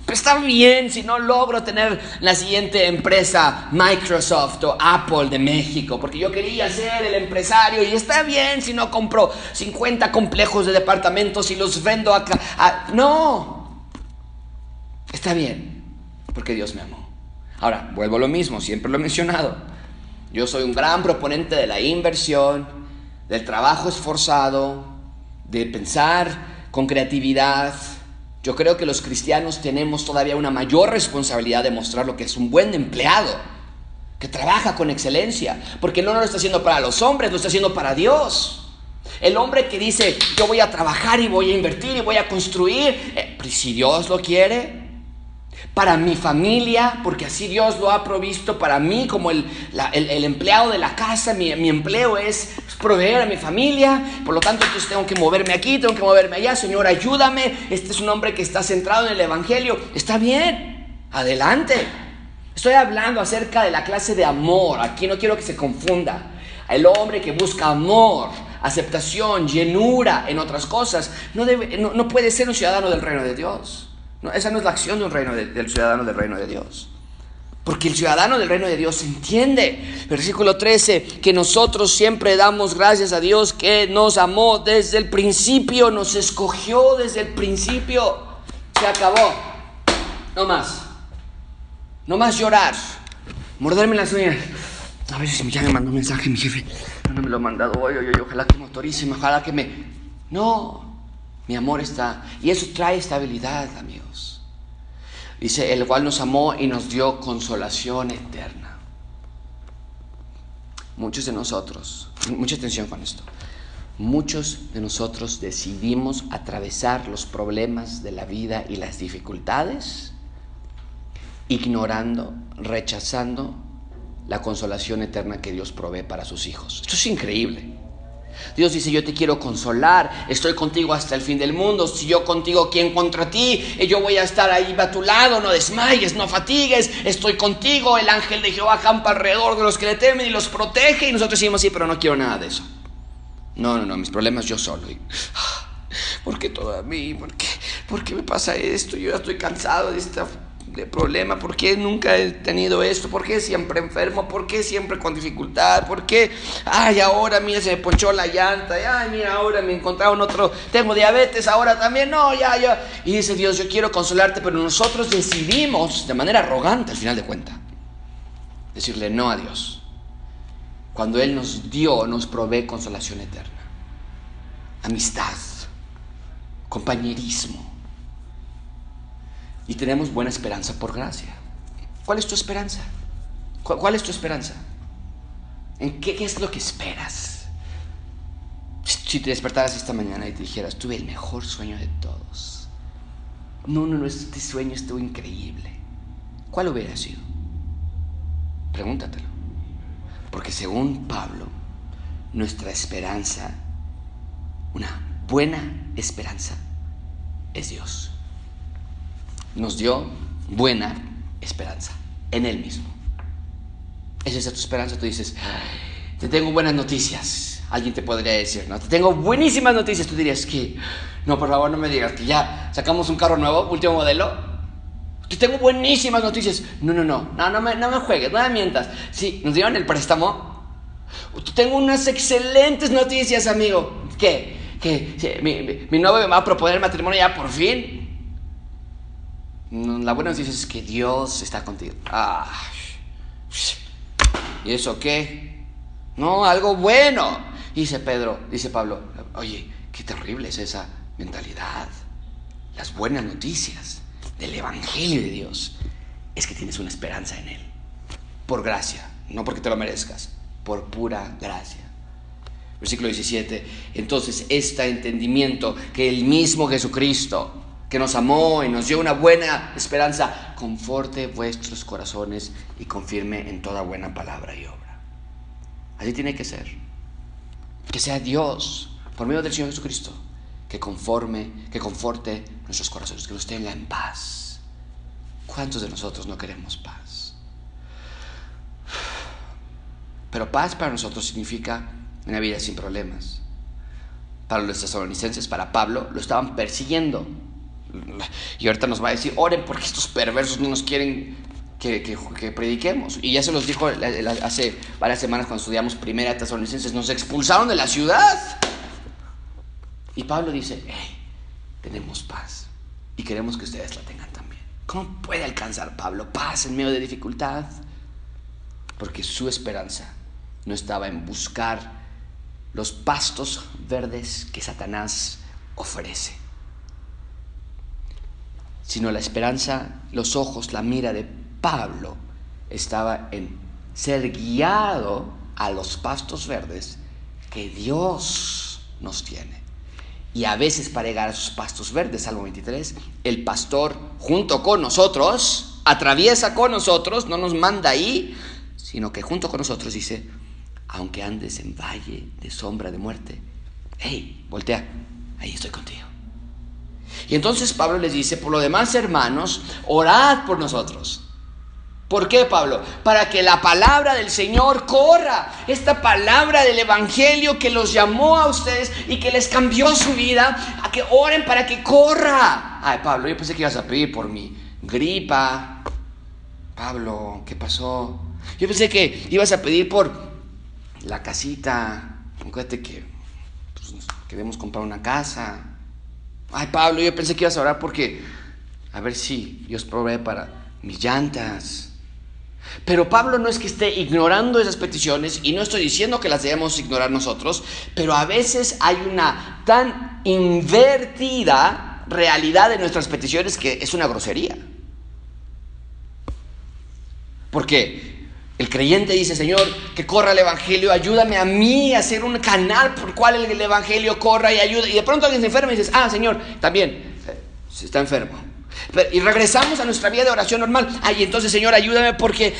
Está bien si no logro tener la siguiente empresa, Microsoft o Apple de México, porque yo quería ser el empresario y está bien si no compro 50 complejos de departamentos y los vendo acá. no, está bien, porque Dios me amó. Ahora, vuelvo a lo mismo, siempre lo he mencionado. Yo soy un gran proponente de la inversión, del trabajo esforzado, de pensar con creatividad yo creo que los cristianos tenemos todavía una mayor responsabilidad de mostrar lo que es un buen empleado, que trabaja con excelencia, porque no lo está haciendo para los hombres, lo está haciendo para Dios. El hombre que dice, yo voy a trabajar y voy a invertir y voy a construir, eh, pues si Dios lo quiere, para mi familia, porque así Dios lo ha provisto para mí como el, empleado de la casa, mi, empleo es proveer a mi familia, por lo tanto entonces tengo que moverme aquí, tengo que moverme allá, Señor, ayúdame, este es un hombre que está centrado en el Evangelio, está bien, adelante. Estoy hablando acerca de la clase de amor, aquí no quiero que se confunda. El hombre que busca amor, aceptación, llenura en otras cosas, no, debe, no puede ser un ciudadano del reino de Dios. No, esa no es la acción de un reino del ciudadano del reino de Dios. Porque el ciudadano del reino de Dios entiende, versículo 13, que nosotros siempre damos gracias a Dios que nos amó desde el principio, nos escogió desde el principio. Se acabó. No más. No más llorar. Morderme las uñas. A ver si ya me mandó un mensaje mi jefe. No me lo ha mandado hoy, ojalá que motorice, ojalá que me... No, mi amor está... Y eso trae estabilidad, amigos. Dice, el cual nos amó y nos dio consolación eterna. Muchos de nosotros, mucha atención con esto, muchos de nosotros decidimos atravesar los problemas de la vida y las dificultades ignorando, rechazando la consolación eterna que Dios provee para sus hijos. Esto es increíble. Dios dice, yo te quiero consolar, estoy contigo hasta el fin del mundo, si yo contigo, ¿quién contra ti? Yo voy a estar ahí a tu lado, no desmayes, no fatigues, estoy contigo, el ángel de Jehová campa alrededor de los que le temen y los protege. Y nosotros decimos, sí, pero no quiero nada de eso. No, no, no, mis problemas yo solo. ¿Por qué todo a mí? ¿Por qué, ¿Por qué me pasa esto? Yo ya estoy cansado de esta de problema, ¿por qué nunca he tenido esto? ¿Por qué siempre enfermo? ¿Por qué siempre con dificultad? ¿Por qué? Ay, ahora mira, se me ponchó la llanta. Ay, mira, ahora me encontraron otro. Tengo diabetes, ahora también. No, ya, ya. Y dice Dios, yo quiero consolarte, pero nosotros decidimos de manera arrogante al final de cuenta decirle no a Dios. Cuando Él nos dio, nos provee consolación eterna, amistad, compañerismo y tenemos buena esperanza por gracia. ¿Cuál es tu esperanza? ¿Cuál, es tu esperanza? ¿En qué, es lo que esperas? Si te despertaras esta mañana y te dijeras, tuve el mejor sueño de todos. No, no, no, este sueño estuvo increíble. ¿Cuál hubiera sido? Pregúntatelo. Porque según Pablo, nuestra esperanza, una buena esperanza, es Dios nos dio buena esperanza en Él mismo. Esa es tu esperanza. Tú dices, te tengo buenas noticias. Alguien te podría decir, ¿no? Te tengo buenísimas noticias. Tú dirías que, no, por favor, no me digas que ya sacamos un carro nuevo, último modelo. Te tengo buenísimas noticias. No, no, no, no, no me, no me juegues, no me mientas. Sí, nos dieron el préstamo. Tengo unas excelentes noticias, amigo. ¿Qué? Que mi, mi novio me va a proponer matrimonio ya por fin. La buena noticia es que Dios está contigo. Ah, ¿Y eso qué? No, algo bueno. Dice Pedro, dice Pablo, oye, qué terrible es esa mentalidad. Las buenas noticias del Evangelio de Dios es que tienes una esperanza en Él. Por gracia, no porque te lo merezcas, por pura gracia. Versículo 17. Entonces, este entendimiento que el mismo Jesucristo que nos amó y nos dio una buena esperanza, conforte vuestros corazones y confirme en toda buena palabra y obra. Así tiene que ser. Que sea Dios, por medio del Señor Jesucristo, que conforme, que conforte nuestros corazones, que nos tenga en paz. ¿Cuántos de nosotros no queremos paz? Pero paz para nosotros significa una vida sin problemas. Para los tesalonicenses, para Pablo, lo estaban persiguiendo Y ahorita nos va a decir, oren porque estos perversos no nos quieren que, que, prediquemos. Y ya se los dijo hace varias semanas cuando estudiamos Primera Tesalonicenses, nos expulsaron de la ciudad. Y Pablo dice, hey, tenemos paz y queremos que ustedes la tengan también. ¿Cómo puede alcanzar Pablo paz en medio de dificultad? Porque su esperanza no estaba en buscar los pastos verdes que Satanás ofrece, sino la esperanza, los ojos, la mira de Pablo estaba en ser guiado a los pastos verdes que Dios nos tiene. Y a veces para llegar a esos pastos verdes, Salmo 23, el pastor junto con nosotros, atraviesa con nosotros, no nos manda ahí, sino que junto con nosotros dice, aunque andes en valle de sombra de muerte, hey, voltea, ahí estoy contigo. Y entonces Pablo les dice, por lo demás hermanos, orad por nosotros ¿Por qué, Pablo? Para que la palabra del Señor corra. Esta palabra del Evangelio que los llamó a ustedes y que les cambió su vida, a que oren para que corra. Ay, Pablo, yo pensé que ibas a pedir por mi gripa. Pablo, ¿qué pasó? Yo pensé que ibas a pedir por la casita. Acuérdate que pues, queremos comprar una casa. Ay, Pablo, yo pensé que ibas a orar porque a ver si Dios provee para mis llantas. Pero Pablo no es que esté ignorando esas peticiones y no estoy diciendo que las debemos ignorar nosotros, pero a veces hay una tan invertida realidad de nuestras peticiones que es una grosería. Porque el creyente dice, Señor, que corra el Evangelio, ayúdame a mí a hacer un canal por cual el Evangelio corra y ayuda. Y de pronto alguien se enferma y dices, ah, Señor, también, eh, se está enfermo y regresamos a nuestra vida de oración normal. Ay, entonces, Señor, ayúdame porque,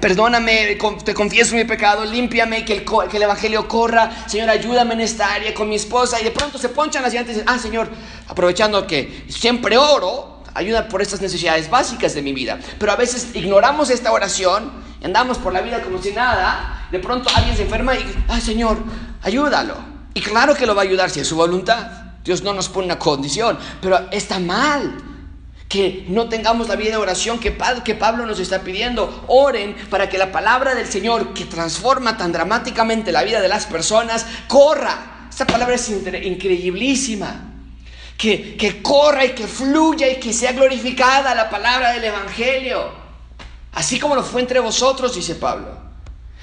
perdóname, te confieso mi pecado, límpiame, que el, que el Evangelio corra. Señor, ayúdame en esta área con mi esposa. Y de pronto se ponchan las llantas y dicen, ah, Señor, aprovechando que siempre oro, ayuda por estas necesidades básicas de mi vida. Pero a veces ignoramos esta oración, andamos por la vida como si nada. De pronto alguien se enferma y, ah, Señor, ayúdalo. Y claro que lo va a ayudar si es su voluntad. Dios no nos pone una condición, pero está mal que no tengamos la vida de oración que, que Pablo nos está pidiendo. Oren para que la palabra del Señor, que transforma tan dramáticamente la vida de las personas, corra. Esta palabra es increíblísima. Que, que corra y que fluya y que sea glorificada la palabra del Evangelio. Así como lo fue entre vosotros, dice Pablo.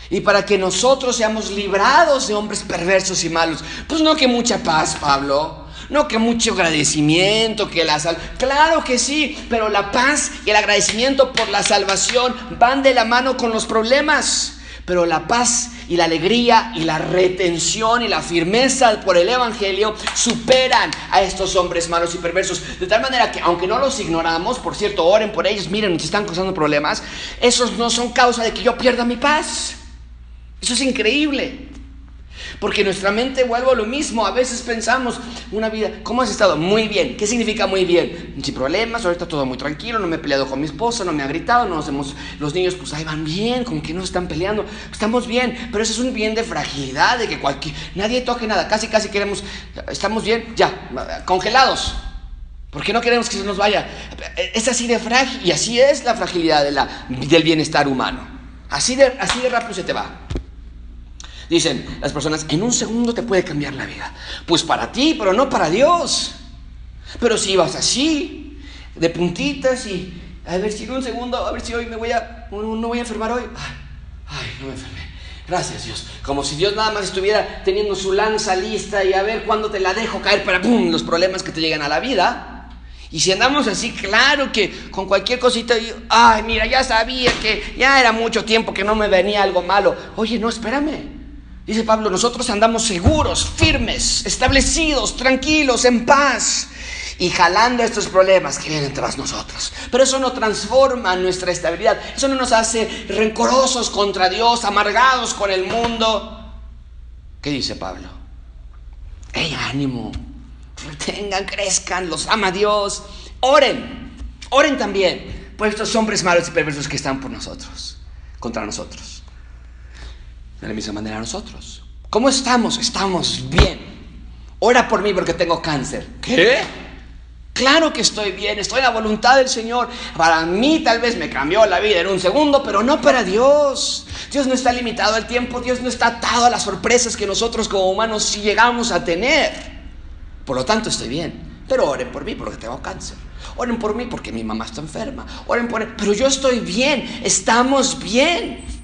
Y para que nosotros seamos librados de hombres perversos y malos. Pues no que mucha paz, Pablo. No que mucho agradecimiento, que la sal... Claro que sí, pero la paz y el agradecimiento por la salvación van de la mano con los problemas. Pero la paz y la alegría y la retención y la firmeza por el Evangelio superan a estos hombres malos y perversos. De tal manera que aunque no los ignoramos, por cierto, oren por ellos, miren, nos están causando problemas, esos no son causa de que yo pierda mi paz. Eso es increíble. Porque nuestra mente vuelve a lo mismo. A veces pensamos una vida, ¿cómo has estado? Muy bien. ¿Qué significa muy bien? Sin problemas, ahorita todo muy tranquilo, no me he peleado con mi esposa, no me ha gritado, no nos hemos, los niños pues ahí van bien, como que no están peleando. Estamos bien, pero eso es un bien de fragilidad, de que cualquier, nadie toque nada, casi casi queremos, estamos bien, ya, congelados. ¿Por qué no queremos que se nos vaya? Es así de frágil y así es la fragilidad de la, del bienestar humano. Así de, así de rápido se te va. Dicen las personas, en un segundo te puede cambiar la vida. Pues para ti, pero no para Dios. Pero si vas así, de puntitas y a ver si en un segundo, a ver si hoy me voy a, no, voy a enfermar hoy. Ay, no me enfermé. Gracias Dios. Como si Dios nada más estuviera teniendo su lanza lista y a ver cuándo te la dejo caer para los problemas que te llegan a la vida. Y si andamos así, claro que con cualquier cosita, ay, mira, ya sabía que ya era mucho tiempo que no me venía algo malo. Oye, no, espérame. Dice Pablo, nosotros andamos seguros, firmes, establecidos, tranquilos, en paz y jalando estos problemas que vienen tras nosotros. Pero eso no transforma nuestra estabilidad, eso no nos hace rencorosos contra Dios, amargados con el mundo. ¿Qué dice Pablo? ¡Ey, ánimo! Retengan, crezcan, los ama Dios. Oren, oren también por estos hombres malos y perversos que están por nosotros, contra nosotros. De la misma manera nosotros. ¿Cómo estamos? Estamos bien. Ora por mí porque tengo cáncer. ¿Qué? Claro que estoy bien, estoy en la voluntad del Señor. Para mí tal vez me cambió la vida en un segundo, pero no para Dios. Dios no está limitado al tiempo, Dios no está atado a las sorpresas que nosotros como humanos sí llegamos a tener. Por lo tanto estoy bien. Pero oren por mí porque tengo cáncer. Oren por mí porque mi mamá está enferma. Oren por Pero yo estoy bien, estamos bien.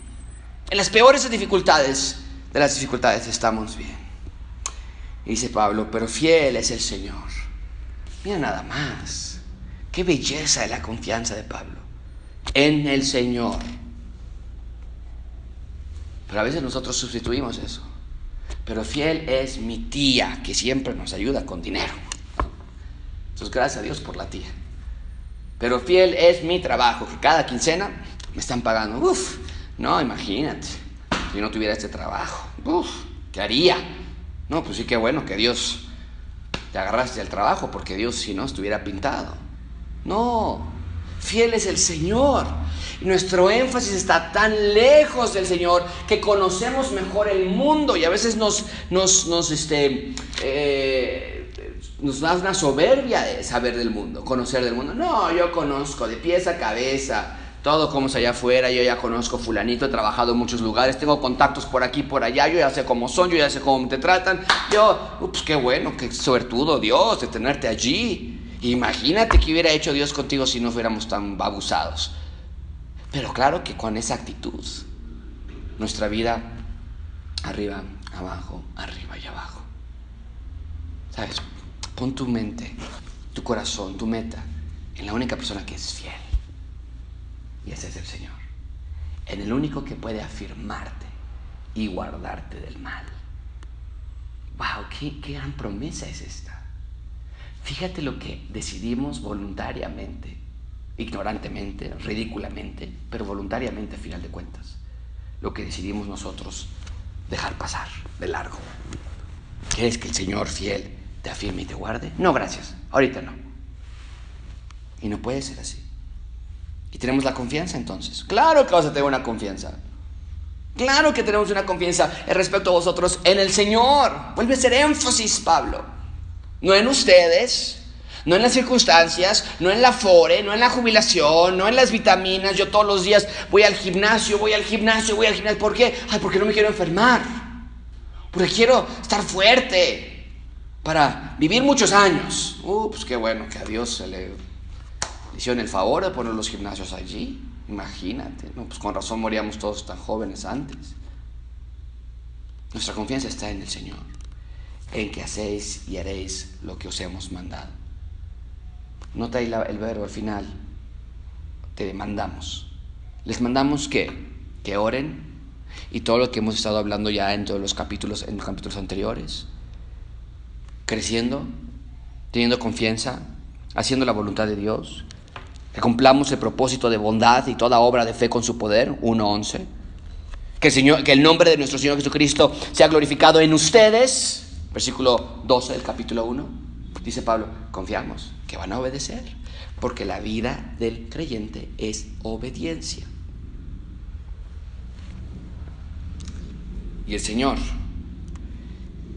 En las peores dificultades de las dificultades estamos bien. Dice Pablo, pero fiel es el Señor Mira nada más. Qué belleza es la confianza de Pablo en el Señor. Pero a veces nosotros sustituimos eso. Pero fiel es mi tía, que siempre nos ayuda con dinero. Entonces, gracias a Dios por la tía. Pero fiel es mi trabajo, que cada quincena me están pagando. Uf, no, imagínate, si no tuviera este trabajo, uf, ¿qué haría? No, pues sí, qué bueno que Dios te agarraste al trabajo porque Dios si no estuviera pintado. No, fiel es el Señor. Nuestro énfasis está tan lejos del Señor que conocemos mejor el mundo y a veces nos, nos, nos, este, eh, nos da una soberbia de saber del mundo, conocer del mundo. No, yo conozco de pies a cabeza todo como es allá afuera, yo ya conozco fulanito, he trabajado en muchos lugares, tengo contactos por aquí, por allá, yo ya sé cómo son, yo ya sé cómo te tratan. Yo, pues qué bueno, qué suertudo Dios de tenerte allí. Imagínate qué hubiera hecho Dios contigo si no fuéramos tan abusados. Pero claro que con esa actitud, nuestra vida arriba, abajo, arriba y abajo. ¿Sabes? Pon tu mente, tu corazón, tu meta en la única persona que es fiel y ese es el Señor. En el único que puede afirmarte y guardarte del mal. ¡Wow! ¿Qué, qué gran promesa es esta! Fíjate lo que decidimos voluntariamente, ignorantemente, ridículamente, pero voluntariamente a final de cuentas. Lo que decidimos nosotros dejar pasar de largo. ¿Quieres que el Señor fiel te afirme y te guarde? No, gracias. Ahorita no. Y no puede ser así. Y tenemos la confianza entonces. Claro que vas a tener una confianza. Claro que tenemos una confianza respecto a vosotros en el Señor. Vuelve a ser énfasis, Pablo. No en ustedes, no en las circunstancias, no en la fore, no en la jubilación, no en las vitaminas. Yo todos los días voy al gimnasio, voy al gimnasio, voy al gimnasio. ¿Por qué? Ay, porque no me quiero enfermar. Porque quiero estar fuerte para vivir muchos años. Uh, pues qué bueno que a Dios se le hicieron el favor de poner los gimnasios allí. Imagínate, ¿no? Pues con razón moríamos todos tan jóvenes antes. Nuestra confianza está en el Señor, en que hacéis y haréis lo que os hemos mandado. Nota ahí el verbo al final. Te mandamos. Les mandamos que, que oren y todo lo que hemos estado hablando ya en todos los capítulos, en los capítulos anteriores. Creciendo, teniendo confianza, haciendo la voluntad de Dios, que cumplamos el propósito de bondad y toda obra de fe con su poder, 1.11. Que el, Señor, que el nombre de nuestro Señor Jesucristo sea glorificado en ustedes, versículo 12 del capítulo 1. Dice Pablo, confiamos que van a obedecer, porque la vida del creyente es obediencia. Y el Señor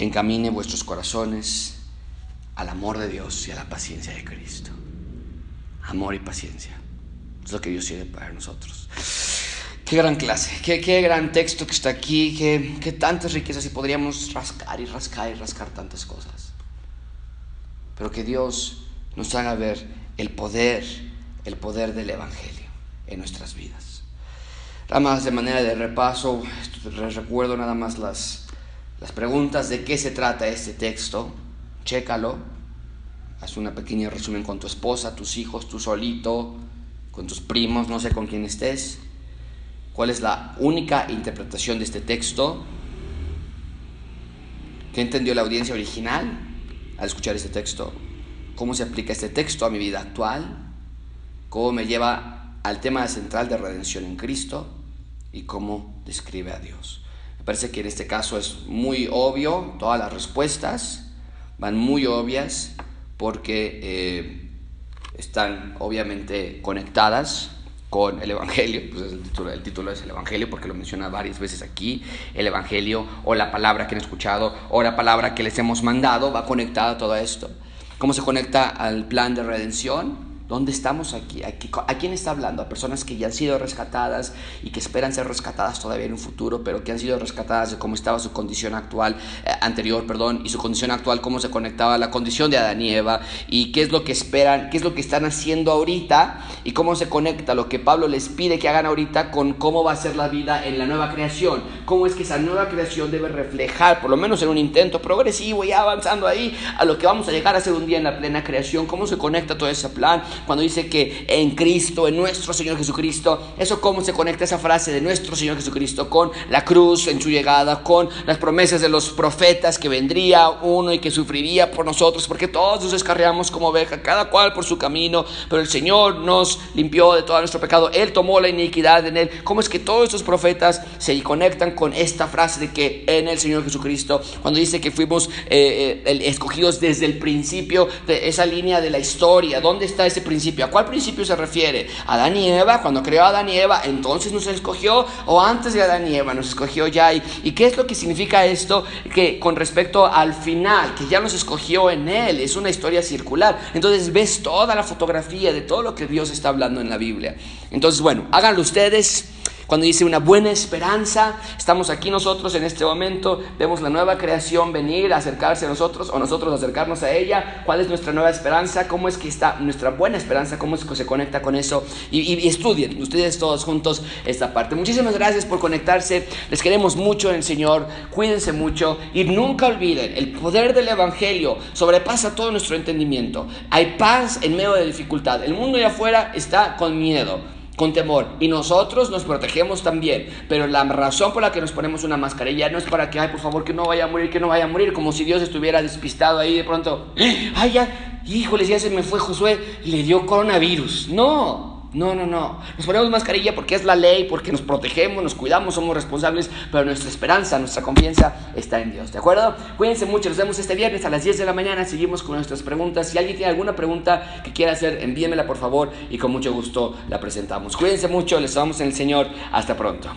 encamine vuestros corazones al amor de Dios y a la paciencia de Cristo amor y paciencia. Es lo que Dios quiere para nosotros. Qué gran clase, qué, qué gran texto que está aquí, qué, qué tantas riquezas y podríamos rascar y rascar y rascar tantas cosas. Pero que Dios nos haga ver el poder, el poder del Evangelio en nuestras vidas. Nada más de manera de repaso, les recuerdo nada más las, las preguntas de qué se trata este texto. Chécalo, Haz una pequeña resumen con tu esposa, tus hijos, tú solito, con tus primos, no sé con quién estés. ¿Cuál es la única interpretación de este texto? ¿Qué entendió la audiencia original al escuchar este texto? ¿Cómo se aplica este texto a mi vida actual? ¿Cómo me lleva al tema central de redención en Cristo? ¿Y cómo describe a Dios? Me parece que en este caso es muy obvio, todas las respuestas van muy obvias porque eh, están obviamente conectadas con el Evangelio, pues el título, el título es el Evangelio porque lo menciona varias veces aquí, el Evangelio o la palabra que han escuchado o la palabra que les hemos mandado va conectada a todo esto. ¿Cómo se conecta al plan de redención? ¿Dónde estamos aquí? ¿A quién está hablando? A personas que ya han sido rescatadas y que esperan ser rescatadas todavía en un futuro, pero que han sido rescatadas de cómo estaba su condición actual, eh, anterior, perdón, y su condición actual, cómo se conectaba a la condición de Adán y Eva, y qué es lo que esperan, qué es lo que están haciendo ahorita, y cómo se conecta lo que Pablo les pide que hagan ahorita con cómo va a ser la vida en la nueva creación, cómo es que esa nueva creación debe reflejar, por lo menos en un intento progresivo, y avanzando ahí, a lo que vamos a llegar a ser un día en la plena creación, cómo se conecta todo ese plan cuando dice que en Cristo, en nuestro Señor Jesucristo, eso cómo se conecta esa frase de nuestro Señor Jesucristo con la cruz en su llegada, con las promesas de los profetas que vendría uno y que sufriría por nosotros, porque todos nos descarriamos como oveja, cada cual por su camino, pero el Señor nos limpió de todo nuestro pecado, Él tomó la iniquidad en Él. ¿Cómo es que todos estos profetas se conectan con esta frase de que en el Señor Jesucristo, cuando dice que fuimos eh, eh, escogidos desde el principio de esa línea de la historia, ¿dónde está ese principio? ¿A cuál principio se refiere? Adán y Eva, cuando creó a Adán y Eva, entonces nos escogió o antes de Adán y Eva nos escogió ya. ¿Y, ¿Y qué es lo que significa esto? Que con respecto al final, que ya nos escogió en Él, es una historia circular. Entonces ves toda la fotografía de todo lo que Dios está hablando en la Biblia. Entonces, bueno, háganlo ustedes. Cuando dice una buena esperanza, estamos aquí nosotros en este momento, vemos la nueva creación venir, acercarse a nosotros o nosotros acercarnos a ella. ¿Cuál es nuestra nueva esperanza? ¿Cómo es que está nuestra buena esperanza? ¿Cómo es que se conecta con eso? Y, estudien ustedes todos juntos esta parte. Muchísimas gracias por conectarse. Les queremos mucho en el Señor. Cuídense mucho y nunca olviden, el poder del Evangelio sobrepasa todo nuestro entendimiento. Hay paz en medio de dificultad. El mundo de afuera está con miedo con temor. Y nosotros nos protegemos también. Pero la razón por la que nos ponemos una mascarilla no es para que, ay, por favor, que no vaya a morir, que no vaya a morir, como si Dios estuviera despistado ahí de pronto. <gasps> Ay, ya, híjole, ya se me fue Josué, le dio coronavirus. No. No, no, no. Nos ponemos mascarilla porque es la ley, porque nos protegemos, nos cuidamos, somos responsables, pero nuestra esperanza, nuestra confianza está en Dios. ¿De acuerdo? Cuídense mucho. Nos vemos este viernes a las 10 de la mañana. Seguimos con nuestras preguntas. Si alguien tiene alguna pregunta que quiera hacer, envíemela por favor y con mucho gusto la presentamos. Cuídense mucho. Les amamos en el Señor. Hasta pronto.